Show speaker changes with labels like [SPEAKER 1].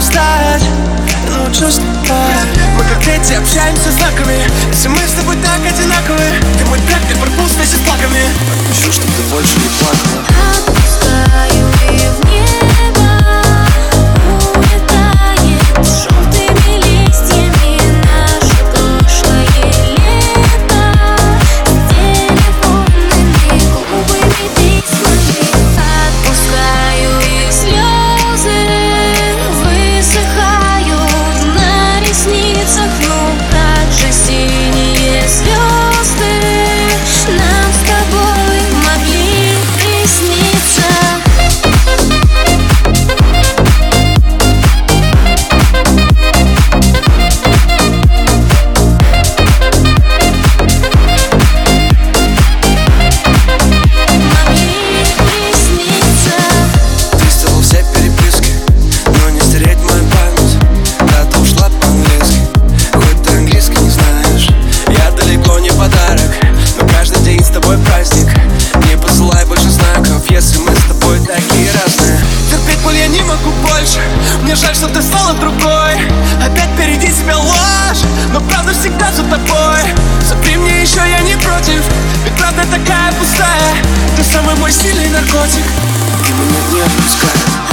[SPEAKER 1] можем
[SPEAKER 2] стать лучше стать Мы как дети общаемся знаками. Если мы с тобой так одинаковы
[SPEAKER 1] Ты мой брат, ты барбуз, ты с плаками. Подпишу, чтоб ты больше
[SPEAKER 3] не плакала. стала другой. Опять впереди тебя ложь Но правда всегда за тобой. Запри мне еще, я не против Ведь правда такая пустая. Ты самый мой сильный наркотик.
[SPEAKER 1] И меня не отпускает